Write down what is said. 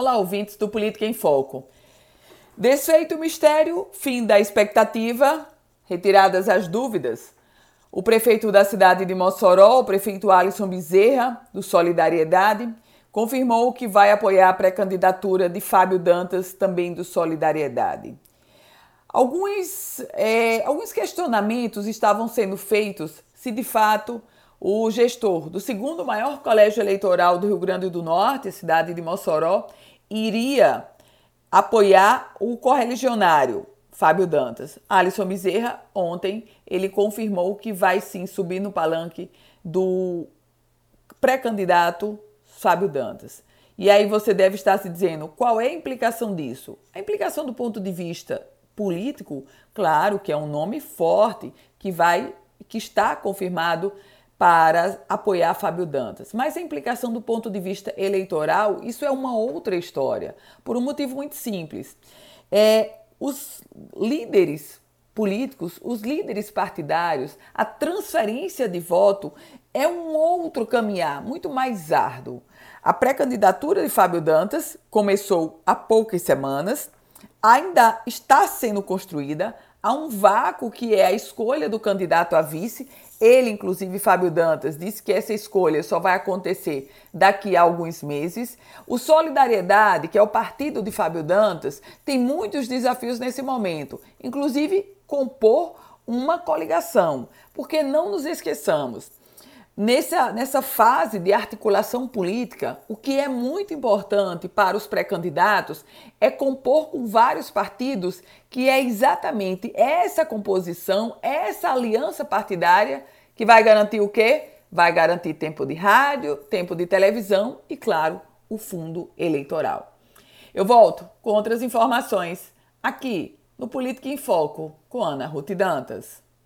Olá, ouvintes do Política em Foco. Desfeito o mistério, fim da expectativa, retiradas as dúvidas, o prefeito da cidade de Mossoró, o prefeito Alisson Bezerra, do Solidariedade, confirmou que vai apoiar a pré-candidatura de Fábio Dantas, também do Solidariedade. Alguns, é, alguns questionamentos estavam sendo feitos se de fato o gestor do segundo maior colégio eleitoral do Rio Grande do Norte, cidade de Mossoró, iria apoiar o correligionário Fábio Dantas. Alisson Bezerra, ontem, ele confirmou que vai sim subir no palanque do pré-candidato Fábio Dantas. E aí você deve estar se dizendo qual é a implicação disso? A implicação do ponto de vista político, claro que é um nome forte que vai que está confirmado para apoiar Fábio Dantas. Mas a implicação do ponto de vista eleitoral, isso é uma outra história, por um motivo muito simples. É, os líderes políticos, os líderes partidários, a transferência de voto é um outro caminhar, muito mais árduo. A pré-candidatura de Fábio Dantas começou há poucas semanas, ainda está sendo construída, há um vácuo que é a escolha do candidato a vice. Ele, inclusive, Fábio Dantas, disse que essa escolha só vai acontecer daqui a alguns meses. O Solidariedade, que é o partido de Fábio Dantas, tem muitos desafios nesse momento, inclusive compor uma coligação, porque não nos esqueçamos. Nessa, nessa fase de articulação política, o que é muito importante para os pré-candidatos é compor com vários partidos, que é exatamente essa composição, essa aliança partidária que vai garantir o quê? Vai garantir tempo de rádio, tempo de televisão e, claro, o fundo eleitoral. Eu volto com outras informações aqui no Política em Foco com Ana Ruth Dantas.